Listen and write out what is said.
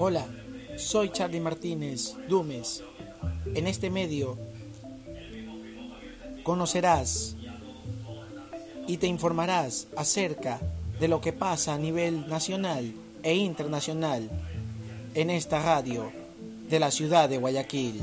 Hola, soy Charlie Martínez Dumes. En este medio conocerás y te informarás acerca de lo que pasa a nivel nacional e internacional en esta radio de la ciudad de Guayaquil.